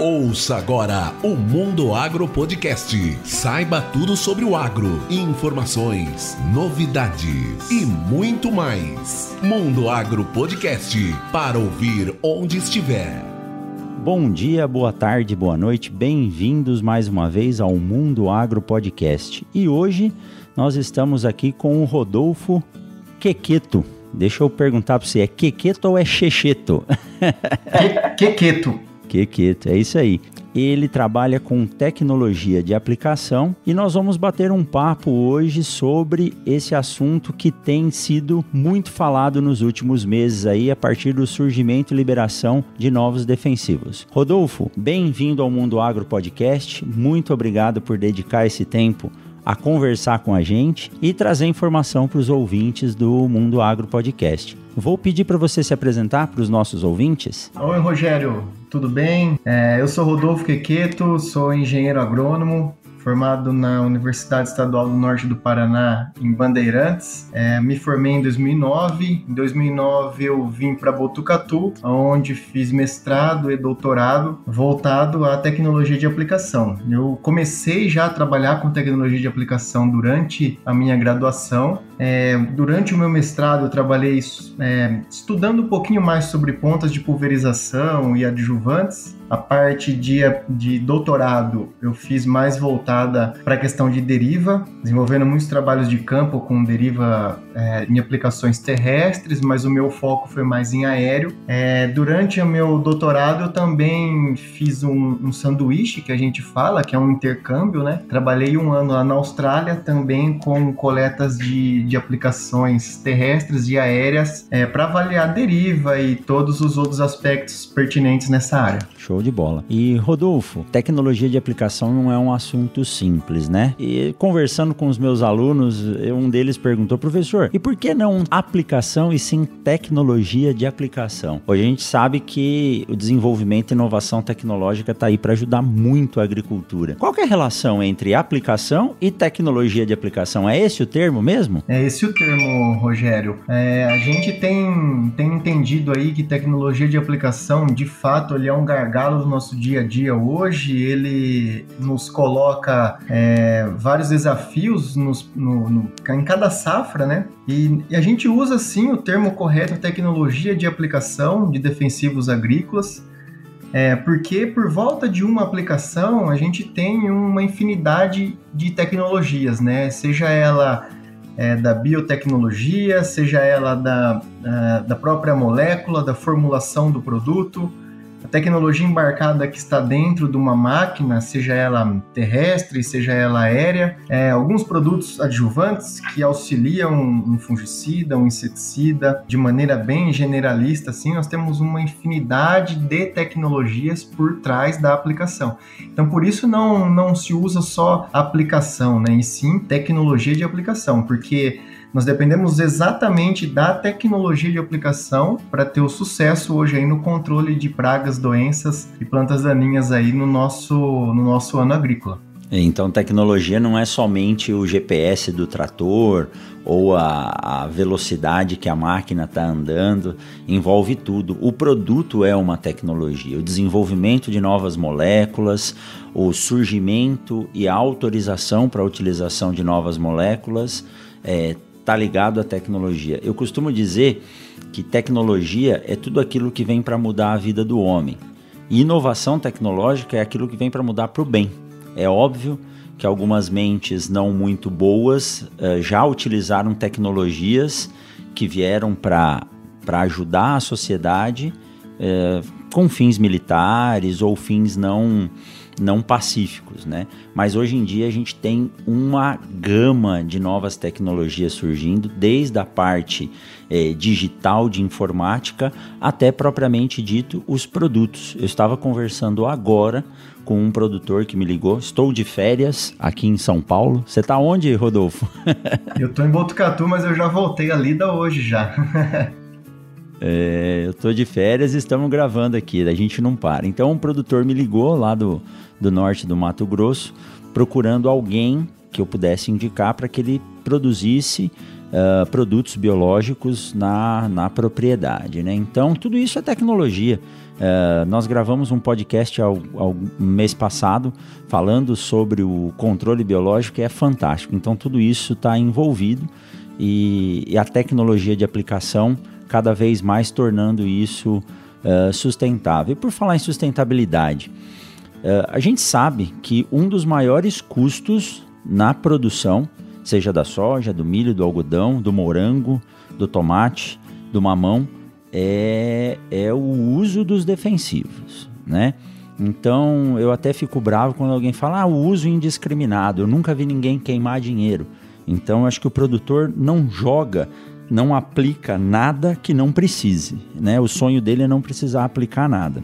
Ouça agora o Mundo Agro Podcast. Saiba tudo sobre o agro, informações, novidades e muito mais. Mundo Agro Podcast para ouvir onde estiver. Bom dia, boa tarde, boa noite, bem-vindos mais uma vez ao Mundo Agro Podcast. E hoje nós estamos aqui com o Rodolfo Quequeto. Deixa eu perguntar para você, é Quequeto ou é Checheto? Quequeto. Quequeto, é isso aí. Ele trabalha com tecnologia de aplicação e nós vamos bater um papo hoje sobre esse assunto que tem sido muito falado nos últimos meses aí a partir do surgimento e liberação de novos defensivos. Rodolfo, bem-vindo ao Mundo Agro Podcast. Muito obrigado por dedicar esse tempo a conversar com a gente e trazer informação para os ouvintes do Mundo Agro Podcast. Vou pedir para você se apresentar para os nossos ouvintes. Oi, Rogério, tudo bem? É, eu sou Rodolfo Quequeto, sou engenheiro agrônomo, formado na Universidade Estadual do Norte do Paraná, em Bandeirantes. É, me formei em 2009. Em 2009 eu vim para Botucatu, onde fiz mestrado e doutorado voltado à tecnologia de aplicação. Eu comecei já a trabalhar com tecnologia de aplicação durante a minha graduação. É, durante o meu mestrado eu trabalhei é, estudando um pouquinho mais sobre pontas de pulverização e adjuvantes a parte de, de doutorado eu fiz mais voltada para a questão de deriva, desenvolvendo muitos trabalhos de campo com deriva é, em aplicações terrestres, mas o meu foco foi mais em aéreo. É, durante o meu doutorado eu também fiz um, um, sanduíche que a gente fala, que é um intercâmbio, né? Trabalhei um ano lá na Austrália também com coletas de, de aplicações terrestres e aéreas é, para avaliar deriva e todos os outros aspectos pertinentes nessa área. Show de bola. E Rodolfo, tecnologia de aplicação não é um assunto simples, né? E conversando com os meus alunos, um deles perguntou, professor, e por que não aplicação e sim tecnologia de aplicação? Hoje a gente sabe que o desenvolvimento e inovação tecnológica está aí para ajudar muito a agricultura. Qual é a relação entre aplicação e tecnologia de aplicação? É esse o termo mesmo? É esse o termo, Rogério. É, a gente tem, tem entendido aí que tecnologia de aplicação, de fato, ele é um gargalo do nosso dia a dia hoje. Ele nos coloca é, vários desafios nos, no, no, em cada safra, né? E, e, a gente usa sim o termo correto tecnologia de aplicação de defensivos agrícolas, é, porque por volta de uma aplicação a gente tem uma infinidade de tecnologias, né? Seja ela é, da biotecnologia, seja ela da, da própria molécula, da formulação do produto, a tecnologia embarcada que está dentro de uma máquina, seja ela terrestre, seja ela aérea, é, alguns produtos adjuvantes que auxiliam um fungicida, um inseticida, de maneira bem generalista, assim, nós temos uma infinidade de tecnologias por trás da aplicação. Então, por isso não, não se usa só aplicação, né, e sim tecnologia de aplicação, porque nós dependemos exatamente da tecnologia de aplicação para ter o sucesso hoje aí no controle de pragas, doenças e plantas daninhas aí no nosso, no nosso ano agrícola. Então, tecnologia não é somente o GPS do trator ou a, a velocidade que a máquina está andando, envolve tudo. O produto é uma tecnologia, o desenvolvimento de novas moléculas, o surgimento e a autorização para a utilização de novas moléculas, é, está ligado à tecnologia. Eu costumo dizer que tecnologia é tudo aquilo que vem para mudar a vida do homem. E inovação tecnológica é aquilo que vem para mudar para o bem. É óbvio que algumas mentes não muito boas uh, já utilizaram tecnologias que vieram para ajudar a sociedade uh, com fins militares ou fins não não pacíficos, né? Mas hoje em dia a gente tem uma gama de novas tecnologias surgindo, desde a parte é, digital de informática até propriamente dito os produtos. Eu estava conversando agora com um produtor que me ligou. Estou de férias aqui em São Paulo. Você está onde, Rodolfo? eu estou em Botucatu, mas eu já voltei a lida hoje já. É, eu tô de férias e estamos gravando aqui, a gente não para. Então um produtor me ligou lá do, do norte do Mato Grosso, procurando alguém que eu pudesse indicar para que ele produzisse uh, produtos biológicos na, na propriedade. Né? Então, tudo isso é tecnologia. Uh, nós gravamos um podcast ao, ao, mês passado falando sobre o controle biológico, que é fantástico. Então, tudo isso está envolvido e, e, a tecnologia de aplicação cada vez mais tornando isso uh, sustentável. E por falar em sustentabilidade, uh, a gente sabe que um dos maiores custos na produção, seja da soja, do milho, do algodão, do morango, do tomate, do mamão, é, é o uso dos defensivos, né? Então eu até fico bravo quando alguém fala ah, o uso indiscriminado. Eu nunca vi ninguém queimar dinheiro. Então acho que o produtor não joga, não aplica nada que não precise, né? O sonho dele é não precisar aplicar nada.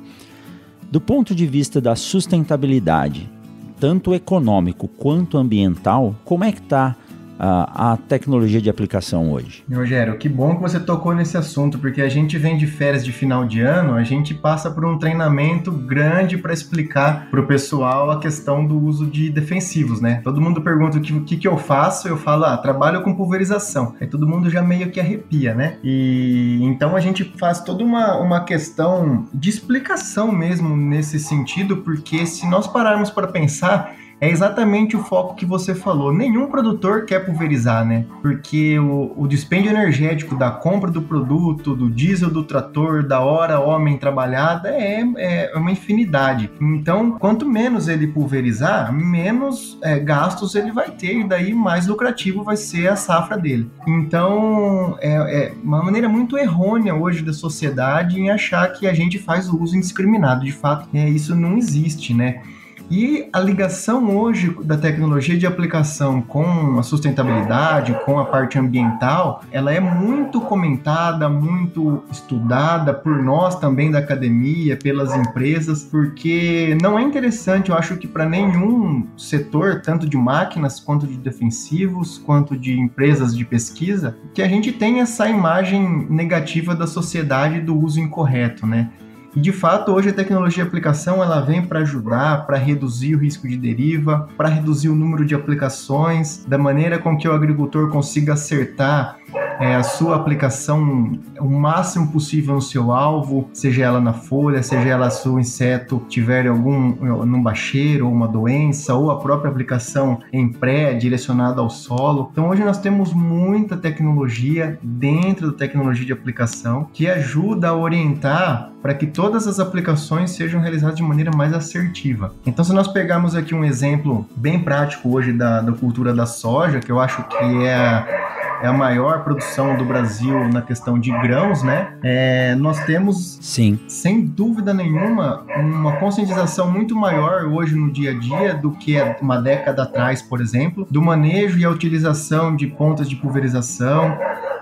Do ponto de vista da sustentabilidade, tanto econômico quanto ambiental, como é que está a, a, tecnologia de aplicação hoje? Rogério, que bom que você tocou nesse assunto, porque a gente vem de férias de final de ano, a gente passa por um treinamento grande para explicar para o pessoal a questão do uso de defensivos, né? Todo mundo pergunta o que, que, que eu faço, eu falo, ah, trabalho com pulverização. Aí todo mundo já meio que arrepia, né? E então a gente faz toda uma, uma questão de explicação mesmo nesse sentido, porque se nós pararmos para pensar, é exatamente o foco que você falou. Nenhum produtor quer pulverizar, né? Porque o, o dispêndio energético da compra do produto, do diesel do trator, da hora homem trabalhada é, é uma infinidade. Então, quanto menos ele pulverizar, menos é, gastos ele vai ter e daí mais lucrativo vai ser a safra dele. Então, é, é uma maneira muito errônea hoje da sociedade em achar que a gente faz o uso indiscriminado. De fato, é, isso não existe, né? E a ligação hoje da tecnologia de aplicação com a sustentabilidade, com a parte ambiental, ela é muito comentada, muito estudada por nós também da academia, pelas empresas, porque não é interessante, eu acho que para nenhum setor, tanto de máquinas quanto de defensivos, quanto de empresas de pesquisa, que a gente tenha essa imagem negativa da sociedade do uso incorreto, né? E de fato, hoje a tecnologia de aplicação ela vem para ajudar, para reduzir o risco de deriva, para reduzir o número de aplicações, da maneira com que o agricultor consiga acertar é, a sua aplicação o máximo possível no seu alvo, seja ela na folha, seja ela se o inseto tiver algum num bacheiro ou uma doença, ou a própria aplicação em pré direcionada ao solo. Então hoje nós temos muita tecnologia dentro da tecnologia de aplicação que ajuda a orientar para que todas as aplicações sejam realizadas de maneira mais assertiva. Então, se nós pegarmos aqui um exemplo bem prático hoje da, da cultura da soja, que eu acho que é é a maior produção do Brasil na questão de grãos, né? É, nós temos, Sim. sem dúvida nenhuma, uma conscientização muito maior hoje no dia a dia do que uma década atrás, por exemplo, do manejo e a utilização de pontas de pulverização,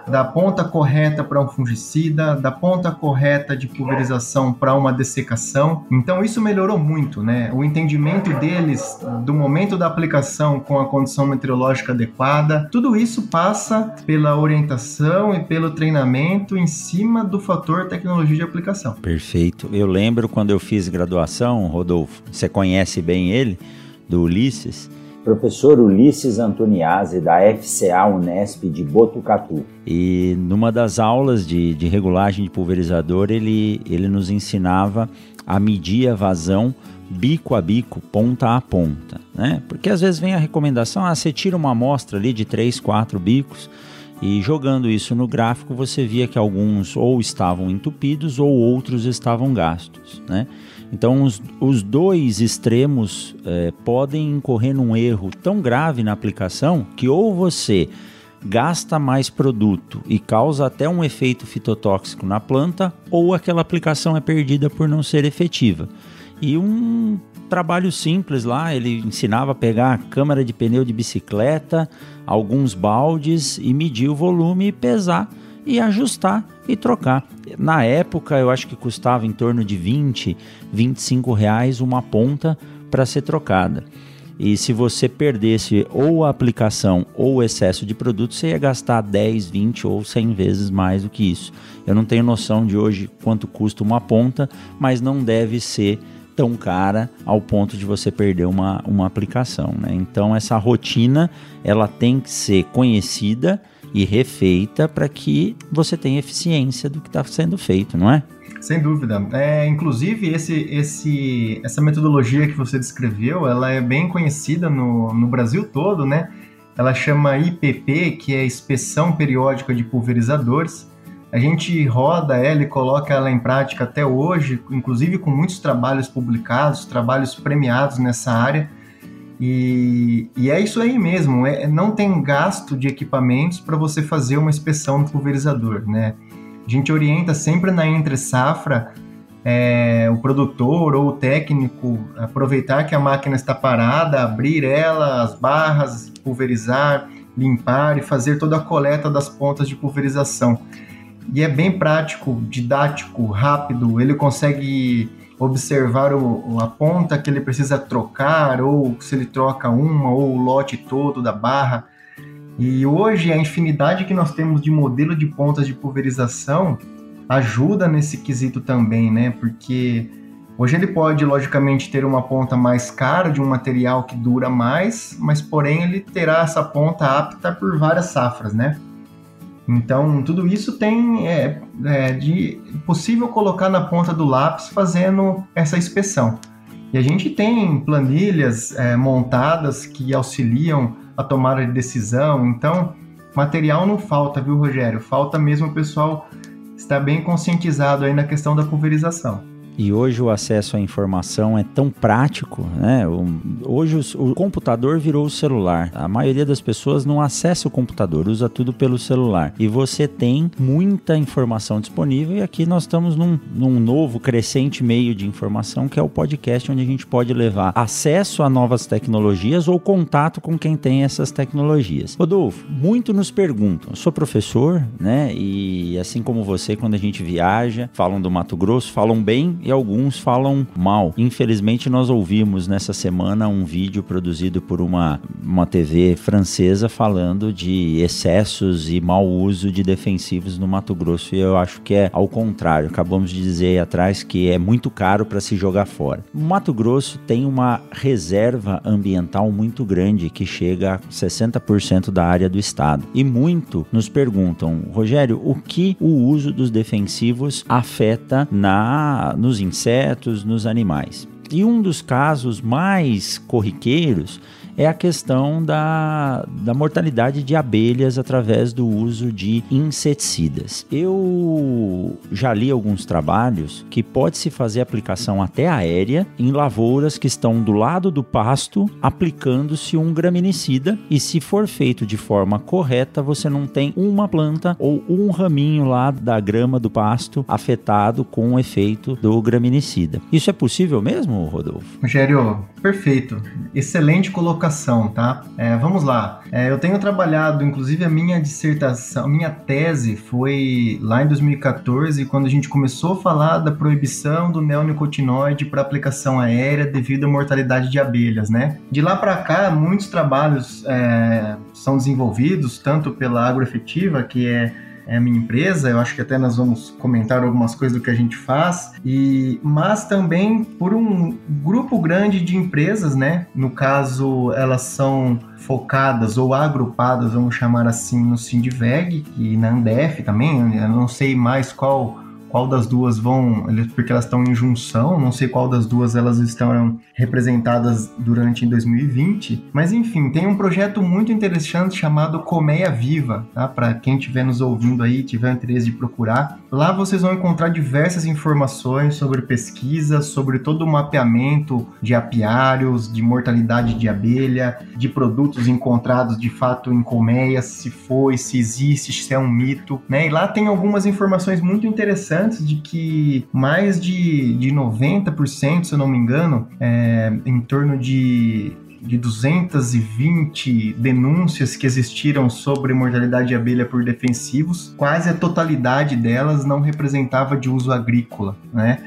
da ponta correta para um fungicida, da ponta correta de pulverização para uma dessecação. Então isso melhorou muito, né? O entendimento deles do momento da aplicação com a condição meteorológica adequada, tudo isso passa pela orientação e pelo treinamento em cima do fator tecnologia de aplicação. Perfeito. Eu lembro quando eu fiz graduação, Rodolfo, você conhece bem ele, do Ulisses professor Ulisses Antoniazzi, da FCA Unesp de Botucatu. E numa das aulas de, de regulagem de pulverizador, ele, ele nos ensinava a medir a vazão bico a bico, ponta a ponta, né? Porque às vezes vem a recomendação, ah, você tira uma amostra ali de 3, 4 bicos e jogando isso no gráfico você via que alguns ou estavam entupidos ou outros estavam gastos, né? Então, os, os dois extremos é, podem incorrer num erro tão grave na aplicação que ou você gasta mais produto e causa até um efeito fitotóxico na planta, ou aquela aplicação é perdida por não ser efetiva. E um trabalho simples lá, ele ensinava a pegar a câmara de pneu de bicicleta, alguns baldes e medir o volume e pesar e ajustar e trocar. Na época, eu acho que custava em torno de 20, 25 reais uma ponta para ser trocada. E se você perdesse ou a aplicação ou o excesso de produto, você ia gastar 10, 20 ou 100 vezes mais do que isso. Eu não tenho noção de hoje quanto custa uma ponta, mas não deve ser tão cara ao ponto de você perder uma, uma aplicação. Né? Então essa rotina ela tem que ser conhecida e refeita para que você tenha eficiência do que está sendo feito, não é? Sem dúvida. É, inclusive, esse, esse, essa metodologia que você descreveu, ela é bem conhecida no, no Brasil todo, né? Ela chama IPP, que é Inspeção Periódica de Pulverizadores. A gente roda ela e coloca ela em prática até hoje, inclusive com muitos trabalhos publicados, trabalhos premiados nessa área. E, e é isso aí mesmo, é, não tem gasto de equipamentos para você fazer uma inspeção no pulverizador, né? A gente orienta sempre na entre safra é, o produtor ou o técnico aproveitar que a máquina está parada, abrir ela, as barras, pulverizar, limpar e fazer toda a coleta das pontas de pulverização. E é bem prático, didático, rápido, ele consegue observar o, a ponta que ele precisa trocar, ou se ele troca uma, ou o lote todo da barra. E hoje a infinidade que nós temos de modelo de pontas de pulverização ajuda nesse quesito também, né? Porque hoje ele pode, logicamente, ter uma ponta mais cara de um material que dura mais, mas porém ele terá essa ponta apta por várias safras, né? Então, tudo isso tem é, é de possível colocar na ponta do lápis fazendo essa inspeção. E a gente tem planilhas é, montadas que auxiliam a tomada de decisão. Então, material não falta, viu, Rogério? Falta mesmo o pessoal estar bem conscientizado aí na questão da pulverização. E hoje o acesso à informação é tão prático, né? Hoje o, o, computador virou o celular. A maioria das pessoas não acessa o computador, usa tudo pelo celular. E você tem muita informação disponível. E aqui nós estamos num, num novo, crescente meio de informação que é o podcast, onde a gente pode levar acesso a novas tecnologias ou contato com quem tem essas tecnologias. Rodolfo, muito nos perguntam. Eu sou professor, né? E assim como você, quando a gente viaja, falam do Mato Grosso, falam bem e alguns falam mal. Infelizmente, nós ouvimos nessa semana um vídeo produzido por uma, uma TV francesa falando de excessos e mau uso de defensivos no Mato Grosso. E eu acho que é ao contrário. Acabamos de dizer aí atrás que é muito caro para se jogar fora. O Mato Grosso tem uma reserva ambiental muito grande que chega a 60% da área do estado. E muito nos perguntam, Rogério, o que o uso dos defensivos afeta na nos nos insetos, nos animais. E um dos casos mais corriqueiros é a questão da, da mortalidade de abelhas através do uso de inseticidas. Eu já li alguns trabalhos que pode-se fazer aplicação até aérea em lavouras que estão do lado do pasto, aplicando-se um graminicida, e se for feito de forma correta, você não tem uma planta ou um raminho lá da grama do pasto afetado com o efeito do graminicida. Isso é possível mesmo, Rodolfo? Rogério, perfeito. Excelente colocação colocação, tá? É, vamos lá. É, eu tenho trabalhado, inclusive a minha dissertação, minha tese foi lá em 2014, quando a gente começou a falar da proibição do neonicotinoide para aplicação aérea devido à mortalidade de abelhas, né? De lá para cá, muitos trabalhos é, são desenvolvidos, tanto pela agroefetiva, que é é a minha empresa, eu acho que até nós vamos comentar algumas coisas do que a gente faz, e mas também por um grupo grande de empresas, né? No caso, elas são focadas ou agrupadas, vamos chamar assim, no Sindiveg e na Andef também, eu não sei mais qual qual das duas vão, porque elas estão em junção, não sei qual das duas elas estão representadas durante em 2020, mas enfim, tem um projeto muito interessante chamado Colmeia Viva, tá? Para quem estiver nos ouvindo aí, tiver interesse de procurar, lá vocês vão encontrar diversas informações sobre pesquisa, sobre todo o mapeamento de apiários, de mortalidade de abelha, de produtos encontrados de fato em colmeias, se foi, se existe, se é um mito, né? E lá tem algumas informações muito interessantes antes de que mais de, de 90%, se eu não me engano, é, em torno de de 220 denúncias que existiram sobre mortalidade de abelha por defensivos, quase a totalidade delas não representava de uso agrícola, né?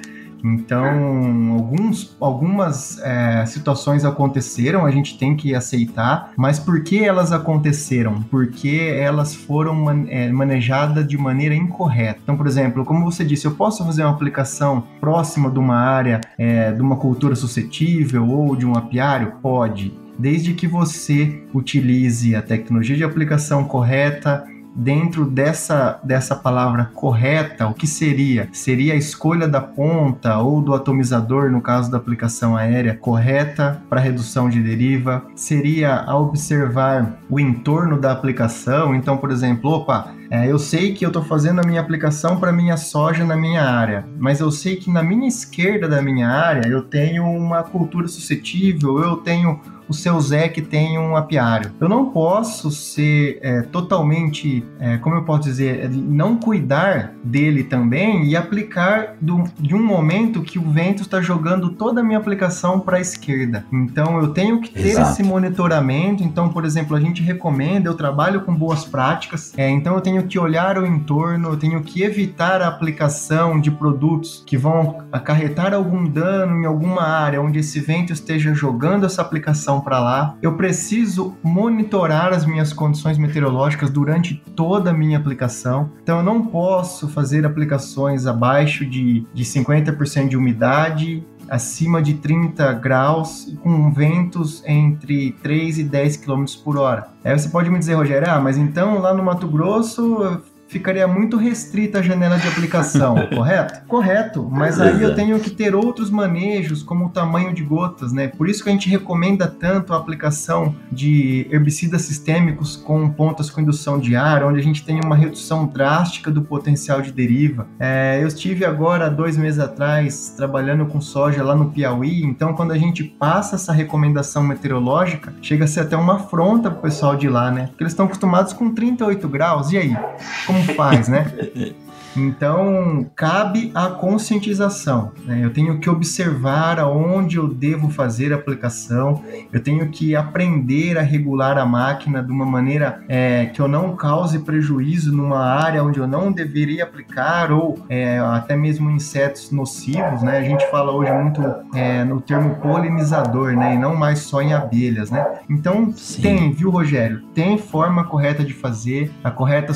Então, alguns, algumas é, situações aconteceram, a gente tem que aceitar, mas por que elas aconteceram? Porque elas foram man, é, manejadas de maneira incorreta. Então, por exemplo, como você disse, eu posso fazer uma aplicação próxima de uma área, é, de uma cultura suscetível ou de um apiário? Pode, desde que você utilize a tecnologia de aplicação correta, dentro dessa, dessa palavra correta, o que seria? Seria a escolha da ponta ou do atomizador, no caso da aplicação aérea, correta para redução de deriva? Seria a observar o entorno da aplicação? Então, por exemplo, opa, é, eu sei que eu estou fazendo a minha aplicação para minha soja na minha área, mas eu sei que na minha esquerda da minha área eu tenho uma cultura suscetível, eu tenho o seu Zé que tem um apiário. Eu não posso ser é, totalmente, é, como eu posso dizer, é, não cuidar dele também e aplicar do, de um momento que o vento está jogando toda a minha aplicação para a esquerda. Então eu tenho que ter Exato. esse monitoramento. Então, por exemplo, a gente recomenda, eu trabalho com boas práticas, é, então eu tenho que olhar o entorno, eu tenho que evitar a aplicação de produtos que vão acarretar algum dano em alguma área onde esse vento esteja jogando essa aplicação para lá. Eu preciso monitorar as minhas condições meteorológicas durante toda a minha aplicação. Então eu não posso fazer aplicações abaixo de, de 50% de umidade acima de 30 graus com ventos entre 3 e 10 km por hora. Aí você pode me dizer, Rogério, ah, mas então lá no Mato Grosso ficaria muito restrita a janela de aplicação, correto? Correto, mas aí eu tenho que ter outros manejos, como o tamanho de gotas, né? Por isso que a gente recomenda tanto a aplicação de herbicidas sistêmicos com pontas com indução de ar, onde a gente tem uma redução drástica do potencial de deriva. É, eu estive agora, dois meses atrás, trabalhando com soja lá no Piauí, então quando a gente passa essa recomendação meteorológica, chega a ser até uma afronta pro pessoal de lá, né? Porque eles estão acostumados com 38 graus, e aí? Como faz, né? Então, cabe a conscientização. Né? Eu tenho que observar aonde eu devo fazer a aplicação, eu tenho que aprender a regular a máquina de uma maneira é, que eu não cause prejuízo numa área onde eu não deveria aplicar, ou é, até mesmo insetos nocivos. Né? A gente fala hoje muito é, no termo polinizador, né? e não mais só em abelhas. Né? Então, Sim. tem, viu, Rogério? Tem forma correta de fazer, a correta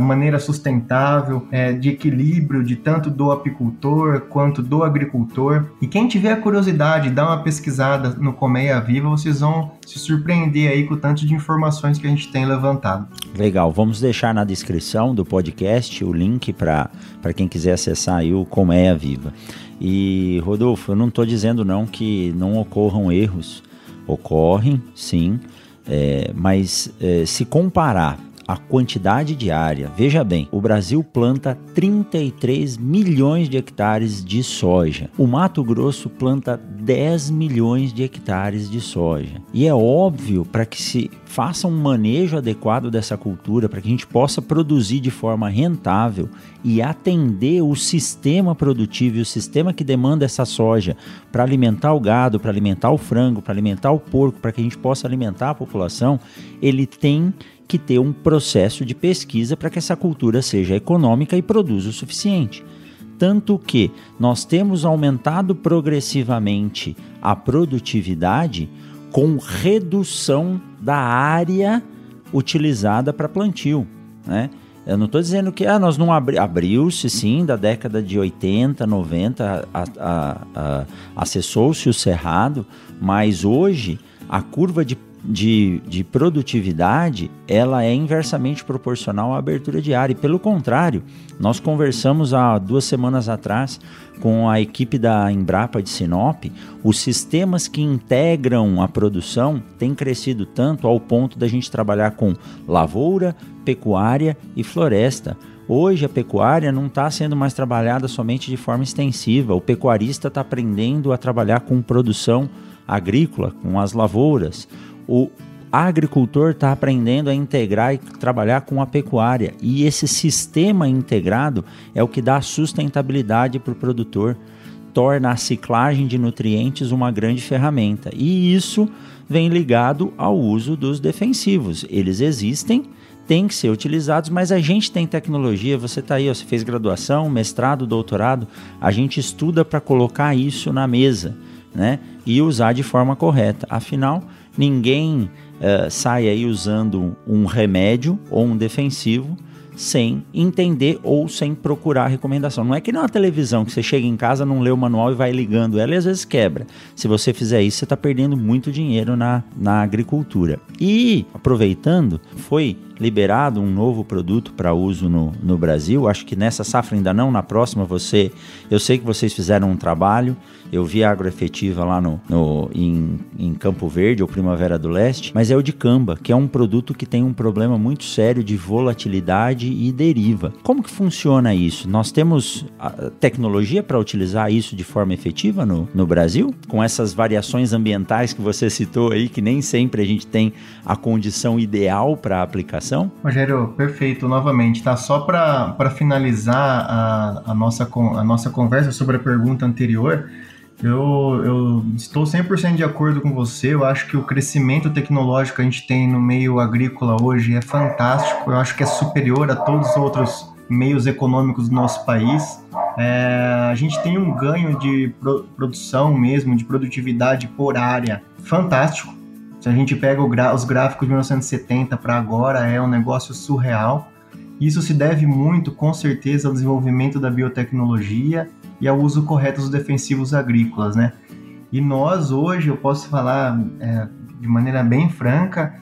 maneira sustentável. É, de equilíbrio de tanto do apicultor quanto do agricultor. E quem tiver curiosidade, dá uma pesquisada no Colmeia Viva, vocês vão se surpreender aí com o tanto de informações que a gente tem levantado. Legal, vamos deixar na descrição do podcast o link para quem quiser acessar aí o Colmeia Viva. E Rodolfo, eu não estou dizendo não que não ocorram erros, ocorrem sim, é, mas é, se comparar a quantidade diária. Veja bem, o Brasil planta 33 milhões de hectares de soja. O Mato Grosso planta 10 milhões de hectares de soja. E é óbvio para que se faça um manejo adequado dessa cultura, para que a gente possa produzir de forma rentável e atender o sistema produtivo e o sistema que demanda essa soja para alimentar o gado, para alimentar o frango, para alimentar o porco, para que a gente possa alimentar a população, ele tem que ter um processo de pesquisa para que essa cultura seja econômica e produza o suficiente. Tanto que nós temos aumentado progressivamente a produtividade com redução da área utilizada para plantio. Né? Eu não estou dizendo que ah, nós não abri abriu-se sim da década de 80, 90, acessou-se o cerrado, mas hoje a curva de de, de produtividade ela é inversamente proporcional à abertura de área. E pelo contrário, nós conversamos há duas semanas atrás com a equipe da Embrapa de Sinop, os sistemas que integram a produção têm crescido tanto ao ponto da gente trabalhar com lavoura, pecuária e floresta. Hoje a pecuária não está sendo mais trabalhada somente de forma extensiva. O pecuarista está aprendendo a trabalhar com produção agrícola, com as lavouras o agricultor está aprendendo a integrar e trabalhar com a pecuária. E esse sistema integrado é o que dá sustentabilidade para o produtor, torna a ciclagem de nutrientes uma grande ferramenta. E isso vem ligado ao uso dos defensivos. Eles existem, têm que ser utilizados, mas a gente tem tecnologia. Você está aí, ó, você fez graduação, mestrado, doutorado, a gente estuda para colocar isso na mesa. Né? E usar de forma correta. Afinal, ninguém uh, sai aí usando um remédio ou um defensivo sem entender ou sem procurar recomendação. Não é que não a televisão que você chega em casa, não lê o manual e vai ligando ela e às vezes quebra. Se você fizer isso, você está perdendo muito dinheiro na, na agricultura. E, aproveitando, foi liberado um novo produto para uso no, no Brasil. Acho que nessa safra ainda não, na próxima você. Eu sei que vocês fizeram um trabalho. Eu vi a agroefetiva lá no, no em, em Campo Verde ou Primavera do Leste, mas é o de camba, que é um produto que tem um problema muito sério de volatilidade e deriva. Como que funciona isso? Nós temos tecnologia para utilizar isso de forma efetiva no, no Brasil? Com essas variações ambientais que você citou aí, que nem sempre a gente tem a condição ideal para a aplicação? Rogério, perfeito. Novamente, tá? Só para finalizar a, a, nossa, a nossa conversa sobre a pergunta anterior, eu, eu estou 100% de acordo com você. Eu acho que o crescimento tecnológico que a gente tem no meio agrícola hoje é fantástico. Eu acho que é superior a todos os outros meios econômicos do nosso país. É, a gente tem um ganho de pro, produção mesmo, de produtividade por área fantástico. Se a gente pega os gráficos de 1970 para agora, é um negócio surreal. Isso se deve muito, com certeza, ao desenvolvimento da biotecnologia e ao uso correto dos defensivos agrícolas, né? E nós hoje, eu posso falar é, de maneira bem franca,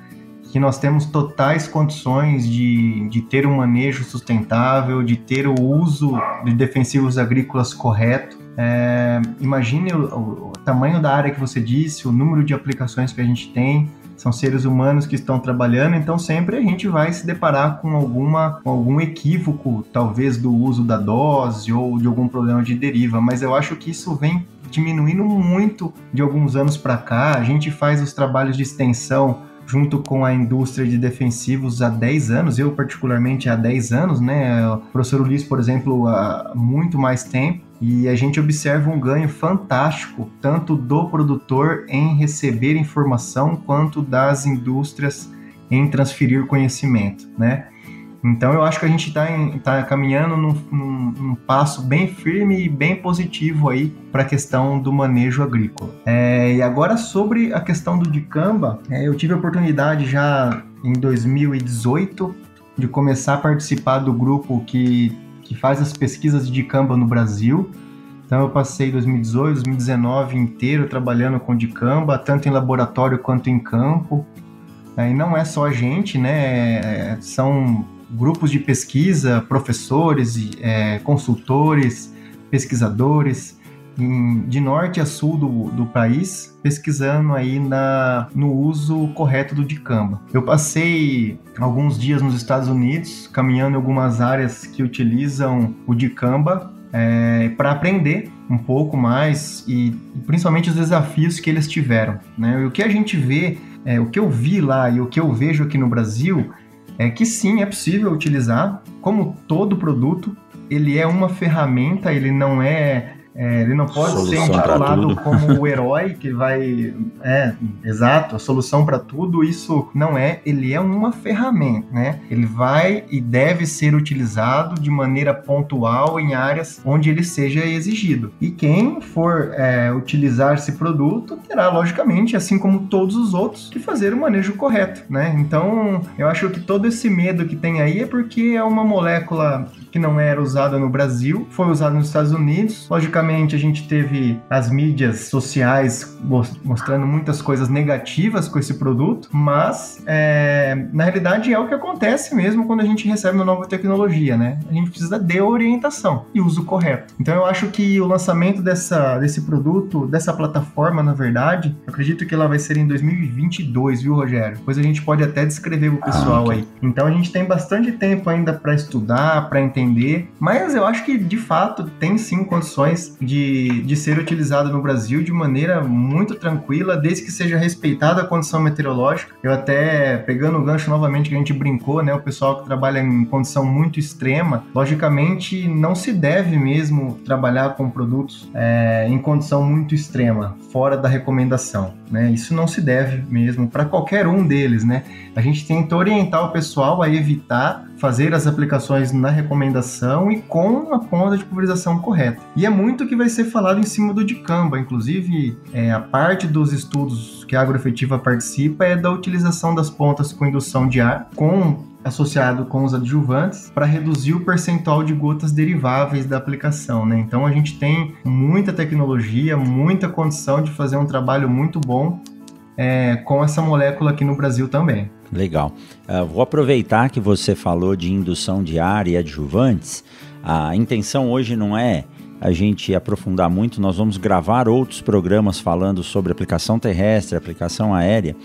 que nós temos totais condições de, de ter um manejo sustentável, de ter o uso de defensivos agrícolas correto. É, imagine o, o, tamanho da área que você disse, o número de aplicações que a gente tem, são seres humanos que estão trabalhando, então sempre a gente vai se deparar com alguma com algum equívoco, talvez do uso da dose ou de algum problema de deriva, mas eu acho que isso vem diminuindo muito de alguns anos para cá. A gente faz os trabalhos de extensão junto com a indústria de defensivos há 10 anos, eu particularmente há 10 anos, né? O professor Ulisses, por exemplo, há muito mais tempo. E a gente observa um ganho fantástico, tanto do produtor em receber informação, quanto das indústrias em transferir conhecimento, né? Então eu acho que a gente está tá caminhando num, num, num, passo bem firme e bem positivo aí para a questão do manejo agrícola. É, e agora sobre a questão do dicamba, é, eu tive a oportunidade já em 2018 de começar a participar do grupo que que faz as pesquisas de dicamba no Brasil. Então eu passei 2018, 2019 inteiro trabalhando com dicamba, tanto em laboratório quanto em campo. E não é só a gente, né? É, são grupos de pesquisa, professores, é, consultores, pesquisadores, de norte a sul do, do país, pesquisando aí na, no uso correto do dicamba. Eu passei alguns dias nos Estados Unidos, caminhando em algumas áreas que utilizam o dicamba é, para aprender um pouco mais e, e, principalmente os desafios que eles tiveram. Né? E o que a gente vê, é, o que eu vi lá e o que eu vejo aqui no Brasil é que sim, é possível utilizar, como todo produto, ele é uma ferramenta, ele não é é, ele não pode solução ser intitulado como o herói que vai. É, exato, a solução para tudo. Isso não é. Ele é uma ferramenta, né? Ele vai e deve ser utilizado de maneira pontual em áreas onde ele seja exigido. E quem for é, utilizar esse produto terá, logicamente, assim como todos os outros, que fazer o manejo correto, né? Então, eu acho que todo esse medo que tem aí é porque é uma molécula que não era usada no Brasil, foi usada nos Estados Unidos. Logicamente, a gente teve as mídias sociais mostrando muitas coisas negativas com esse produto, mas é, na realidade é o que acontece mesmo quando a gente recebe uma nova tecnologia, né? A gente precisa de orientação e uso correto. Então eu acho que o lançamento dessa, desse produto, dessa plataforma, na verdade, acredito que ela vai ser em 2022, viu, Rogério? Depois a gente pode até descrever o pessoal ah, aí. Então a gente tem bastante tempo ainda para estudar, para entender entender, mas eu acho que de fato tem sim condições de, de ser utilizado no Brasil de maneira muito tranquila, desde que seja respeitada a condição meteorológica. Eu até, pegando o gancho novamente que a gente brincou, né, o pessoal que trabalha em condição muito extrema, logicamente não se deve mesmo trabalhar com produtos é, em condição muito extrema, fora da recomendação. Né? Isso não se deve mesmo para qualquer um deles. Né? A gente tenta orientar o pessoal a evitar fazer as aplicações na recomendação e com a ponta de pulverização correta. E é muito que vai ser falado em cima do dicamba, inclusive é, a parte dos estudos que a agroefetiva participa é da utilização das pontas com indução de ar, com associado com os adjuvantes para reduzir o percentual de gotas deriváveis da aplicação, né? Então a gente tem muita tecnologia, muita condição de fazer um trabalho muito bom é, com essa molécula aqui no Brasil também. Legal. Uh, vou aproveitar que você falou de indução ar e adjuvantes. A intenção hoje não é a gente aprofundar muito, nós vamos gravar outros programas falando sobre aplicação terrestre, aplicação aérea,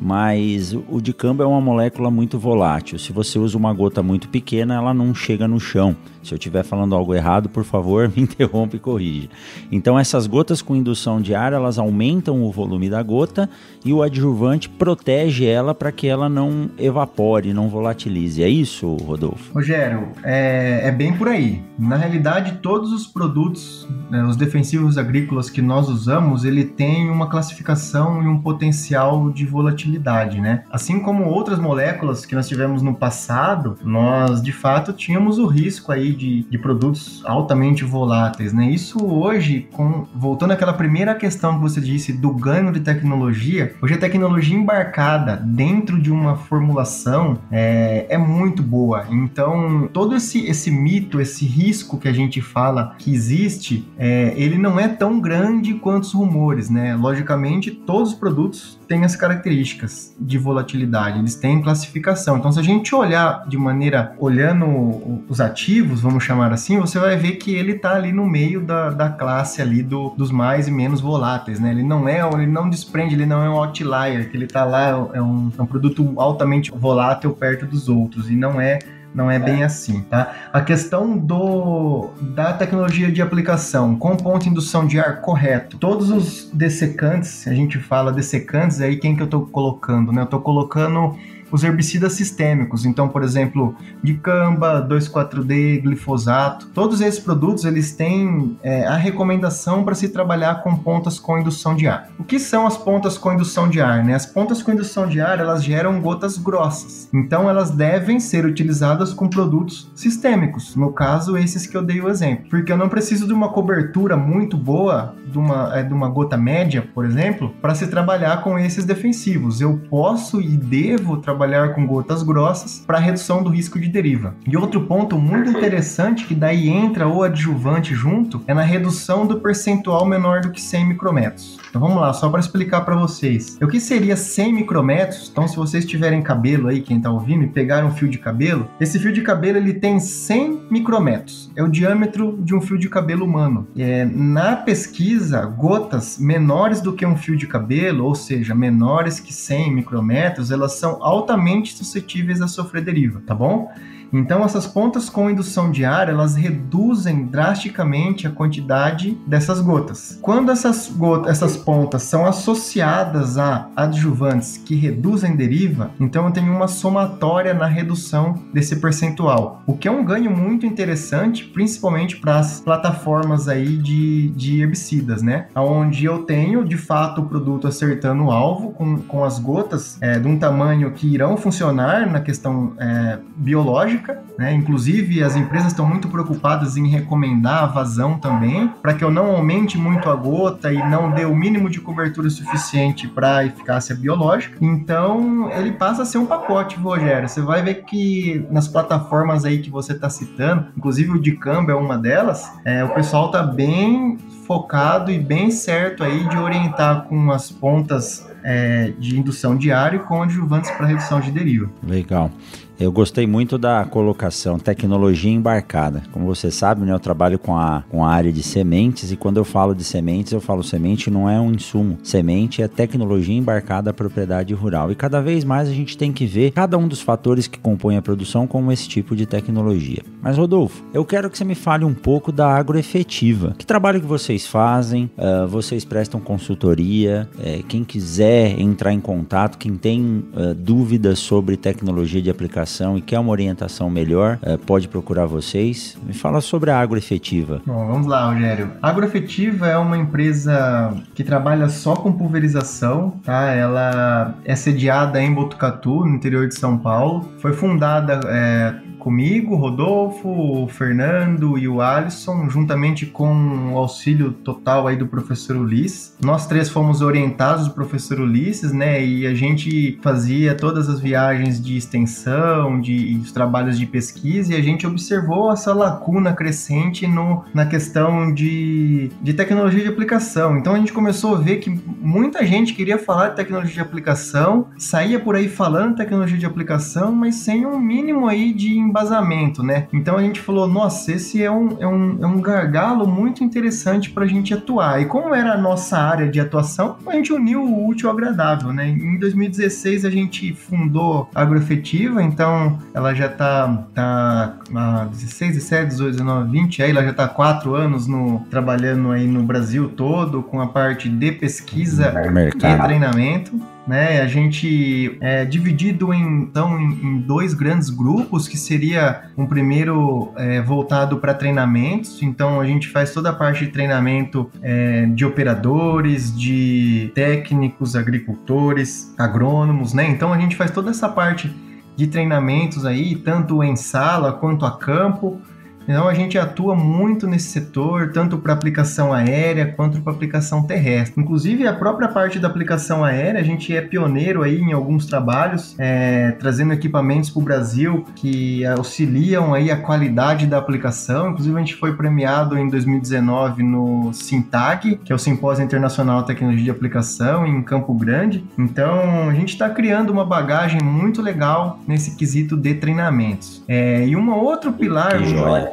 mas o dicamba é uma molécula muito volátil. Se você usa uma gota muito pequena, ela não chega no chão. Se eu estiver falando algo errado, por favor, me interrompa e corrija. Então, essas gotas com indução de ar, elas aumentam o volume da gota e o adjuvante protege ela para que ela não evapore, não volatilize. É isso, Rodolfo? Rogério, é, é bem por aí. Na realidade, todos os produtos, né, os defensivos agrícolas que nós usamos, ele tem uma classificação e um potencial de volatilidade, né? Assim como outras moléculas que nós tivemos no passado, nós de fato tínhamos o risco aí de, de produtos altamente voláteis, né? Isso hoje, com, voltando àquela primeira questão que você disse do ganho de tecnologia, hoje a tecnologia embarcada dentro de uma formulação é, é muito boa. Então, todo esse, esse mito, esse risco que a gente fala que existe, é, ele não é tão grande quanto os rumores, né? Logicamente, todos os produtos têm as características de volatilidade, eles têm classificação. Então, se a gente olhar de maneira, olhando os ativos, vamos chamar assim, você vai ver que ele está ali no meio da, da classe ali do, dos mais e menos voláteis, né? Ele não é, ele não desprende, ele não é um outlier, que ele está lá, é um, é um produto altamente volátil perto dos outros, e não é não é, é, bem assim, tá? A questão do da tecnologia de aplicação com ponto de indução de ar correto. Todos os dessecantes, a gente fala dessecantes, aí quem que eu estou colocando, né? Eu estou colocando os herbicidas sistêmicos. Então, por exemplo, dicamba, 2,4-D, glifosato, todos esses produtos eles têm é, a recomendação para se trabalhar com pontas com indução de ar. O que são as pontas com indução de ar? Né? As pontas com indução de ar elas geram gotas grossas, então elas devem ser utilizadas com produtos sistêmicos. No caso, esses que eu dei o exemplo, porque eu não preciso de uma cobertura muito boa de uma, é, de uma gota média, por exemplo, para se trabalhar com esses defensivos. Eu posso e devo trabalhar trabalhar com gotas grossas para redução do risco de deriva. E outro ponto muito interessante que daí entra o adjuvante junto é na redução do percentual menor do que 100 micrometros. Então vamos lá, só para explicar para vocês. O que seria 100 micrometros? Então se vocês tiverem cabelo aí, quem está ouvindo, e pegar um fio de cabelo, esse fio de cabelo ele tem 100 micrometros. É o diâmetro de um fio de cabelo humano. É, na pesquisa, gotas menores do que um fio de cabelo, ou seja, menores que 100 micrometros, elas são altamente altamente suscetíveis a sofrer deriva, tá bom? Então, essas pontas com indução de ar, elas reduzem drasticamente a quantidade dessas gotas. Quando essas, gotas, essas pontas são associadas a adjuvantes que reduzem deriva, então eu tenho uma somatória na redução desse percentual, o que é um ganho muito interessante, principalmente para as plataformas aí de, de herbicidas, né? Onde eu tenho, de fato, o produto acertando o alvo com, com as gotas é, de um tamanho que irão funcionar na questão é, biológica, né? Inclusive, as empresas estão muito preocupadas em recomendar a vazão também, para que eu não aumente muito a gota e não dê o mínimo de cobertura suficiente para eficácia biológica. Então, ele passa a ser um pacote, Rogério. Você vai ver que nas plataformas aí que você está citando, inclusive o de câmbio é uma delas, é, o pessoal está bem focado e bem certo aí de orientar com as pontas é, de indução diário com adjuvantes para redução de deriva. Legal. Eu gostei muito da colocação tecnologia embarcada. Como você sabe, né, eu trabalho com a, com a área de sementes e quando eu falo de sementes, eu falo semente não é um insumo. Semente é tecnologia embarcada à propriedade rural. E cada vez mais a gente tem que ver cada um dos fatores que compõem a produção como esse tipo de tecnologia. Mas, Rodolfo, eu quero que você me fale um pouco da agroefetiva. Que trabalho que vocês fazem? Uh, vocês prestam consultoria? Uh, quem quiser entrar em contato, quem tem uh, dúvidas sobre tecnologia de aplicação, e quer uma orientação melhor, é, pode procurar vocês. Me fala sobre a Agroefetiva. Bom, vamos lá, Rogério. A Agroefetiva é uma empresa que trabalha só com pulverização, tá? Ela é sediada em Botucatu, no interior de São Paulo. Foi fundada é, comigo, Rodolfo, o Fernando e o Alisson, juntamente com o auxílio total aí do professor Ulisses. Nós três fomos orientados do professor Ulisses, né? E a gente fazia todas as viagens de extensão, de os trabalhos de pesquisa, e a gente observou essa lacuna crescente no, na questão de, de tecnologia de aplicação. Então a gente começou a ver que muita gente queria falar de tecnologia de aplicação, saía por aí falando tecnologia de aplicação, mas sem um mínimo aí de embasamento, né? Então a gente falou, nossa, esse é um, é um, é um gargalo muito interessante para a gente atuar. E como era a nossa área de atuação, a gente uniu o útil ao agradável, né? Em 2016 a gente fundou a Agroefetiva, então ela já está tá, tá 16, 17, 18, 19, 20, aí ela já está quatro anos no, trabalhando aí no Brasil todo com a parte de pesquisa Mercado. e treinamento né? A gente é dividido em, então em, dois grandes grupos, que seria um primeiro é, voltado para treinamentos. Então a gente faz toda a parte de treinamento é, de operadores, de técnicos, agricultores, agrônomos, né? Então a gente faz toda essa parte de treinamentos aí, tanto em sala quanto a campo. Então a gente atua muito nesse setor, tanto para aplicação aérea quanto para aplicação terrestre. Inclusive a própria parte da aplicação aérea, a gente é pioneiro aí em alguns trabalhos, é, trazendo equipamentos para o Brasil que auxiliam aí a qualidade da aplicação. Inclusive a gente foi premiado em 2019 no SINTAG, que é o Simpósio Internacional de Tecnologia de Aplicação em Campo Grande. Então a gente está criando uma bagagem muito legal nesse quesito de treinamentos. É, e um outro pilar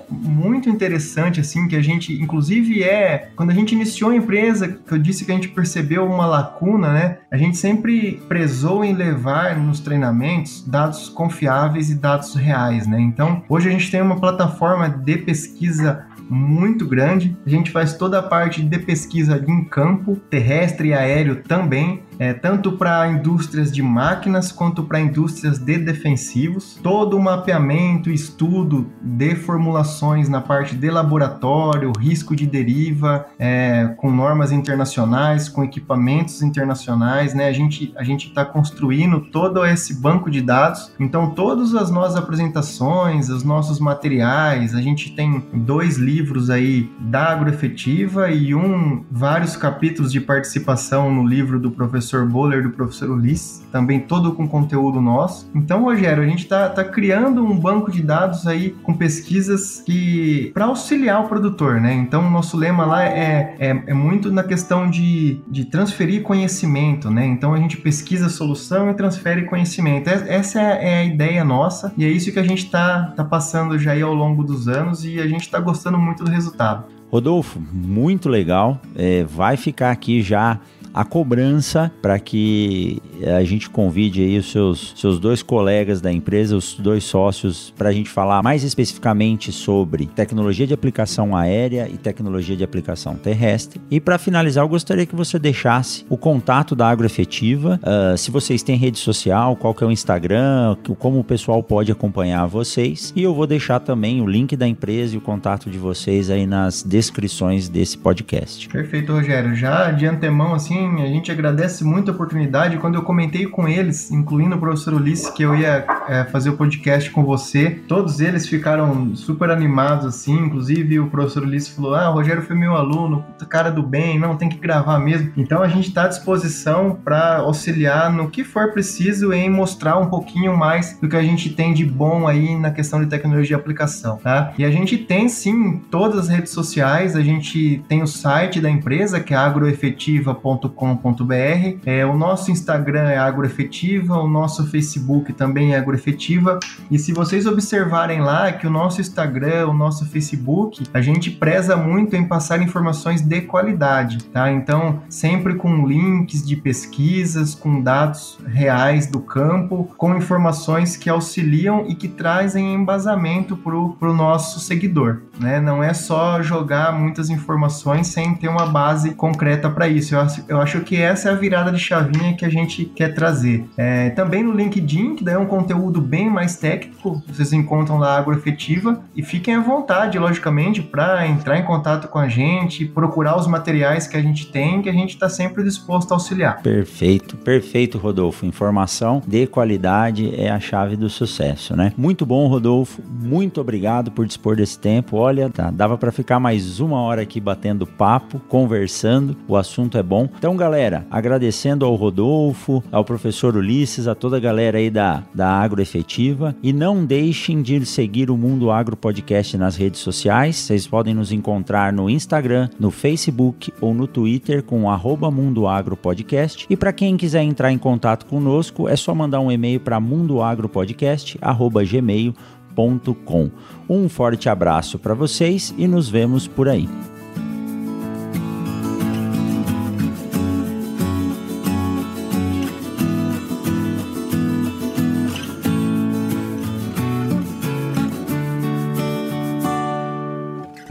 muito interessante, assim, que a gente, inclusive, é. Quando a gente iniciou a empresa, que eu disse que a gente percebeu uma lacuna, né? A gente sempre prezou em levar nos treinamentos dados confiáveis e dados reais, né? Então, hoje a gente tem uma plataforma de pesquisa muito grande. A gente faz toda a parte de pesquisa em campo, terrestre e aéreo também é, tanto para indústrias de máquinas quanto para indústrias de defensivos. Todo o mapeamento, estudo de formulações na parte de laboratório, risco de deriva, é, com normas internacionais, com equipamentos internacionais, né? A gente a gente está construindo todo esse banco de dados. Então, todas as nossas apresentações, os nossos materiais, a gente tem dois livros aí da agroefetiva e um vários capítulos de participação no livro do professor professor Boller, do professor Ulisses, também todo com conteúdo nosso. Então, Rogério, a gente está tá criando um banco de dados aí com pesquisas que para auxiliar o produtor, né? Então, nosso lema lá é, é, é, muito na questão de, de transferir conhecimento, né? Então, a gente pesquisa a solução e transfere conhecimento. Essa é, é a ideia nossa e é isso que a gente está tá passando já aí ao longo dos anos e a gente está gostando muito do resultado. Rodolfo, muito legal. É, vai ficar aqui já a cobrança para que a gente convide aí os seus, seus dois colegas da empresa, os dois sócios, para a gente falar mais especificamente sobre tecnologia de aplicação aérea e tecnologia de aplicação terrestre. E para finalizar, eu gostaria que você deixasse o contato da Agroefetiva, uh, se vocês têm rede social, qual que é o Instagram, como o pessoal pode acompanhar vocês. E eu vou deixar também o link da empresa e o contato de vocês aí nas descrições desse podcast. Perfeito, Rogério. Já de antemão, assim, a gente agradece muito a oportunidade. Quando eu comentei com eles, incluindo o professor Ulisses, que eu ia é, fazer o podcast com você, todos eles ficaram super animados, assim. Inclusive, o professor Ulisses falou: Ah, o Rogério foi meu aluno, cara do bem, não, tem que gravar mesmo. Então, a gente está à disposição para auxiliar no que for preciso em mostrar um pouquinho mais do que a gente tem de bom aí na questão de tecnologia de aplicação, tá? E a gente tem sim todas as redes sociais, a gente tem o site da empresa, que é agroefetiva.com agroefetiva.com.br. É, o nosso Instagram é agroefetiva, o nosso Facebook também é agroefetiva. E se vocês observarem lá que o nosso Instagram, o nosso Facebook, a gente preza muito em passar informações de qualidade, tá? Então, sempre com links de pesquisas, com dados reais do campo, com informações que auxiliam e que trazem embasamento para o nosso seguidor, né? Não é só jogar muitas informações sem ter uma base concreta para isso. Eu eu Eu acho que essa é a virada de chavinha que a gente quer trazer. É, também no LinkedIn, que daí é um conteúdo bem mais técnico, vocês encontram lá agroefetiva e fiquem à vontade, logicamente, para entrar em contato com a gente, procurar os materiais que a gente tem, que a gente está sempre disposto a auxiliar. Perfeito, perfeito, Rodolfo. Informação de qualidade é a chave do sucesso, né? Muito bom, Rodolfo. Muito obrigado por dispor desse tempo. Olha, tá, dava para ficar mais uma hora aqui batendo papo, conversando. O assunto é bom. Então, galera, agradecendo ao Rodolfo, ao professor Ulisses, a toda a galera aí da, da Agroefetiva. E não deixem de seguir o Mundo Agro Podcast nas redes sociais. Vocês podem nos encontrar no Instagram, no Facebook ou no Twitter com arroba Mundo Agro Podcast. E para quem quiser entrar em contato conosco, é só mandar um e-mail para mundoagropodcast.gmail.com. Um forte abraço para vocês e nos vemos por aí.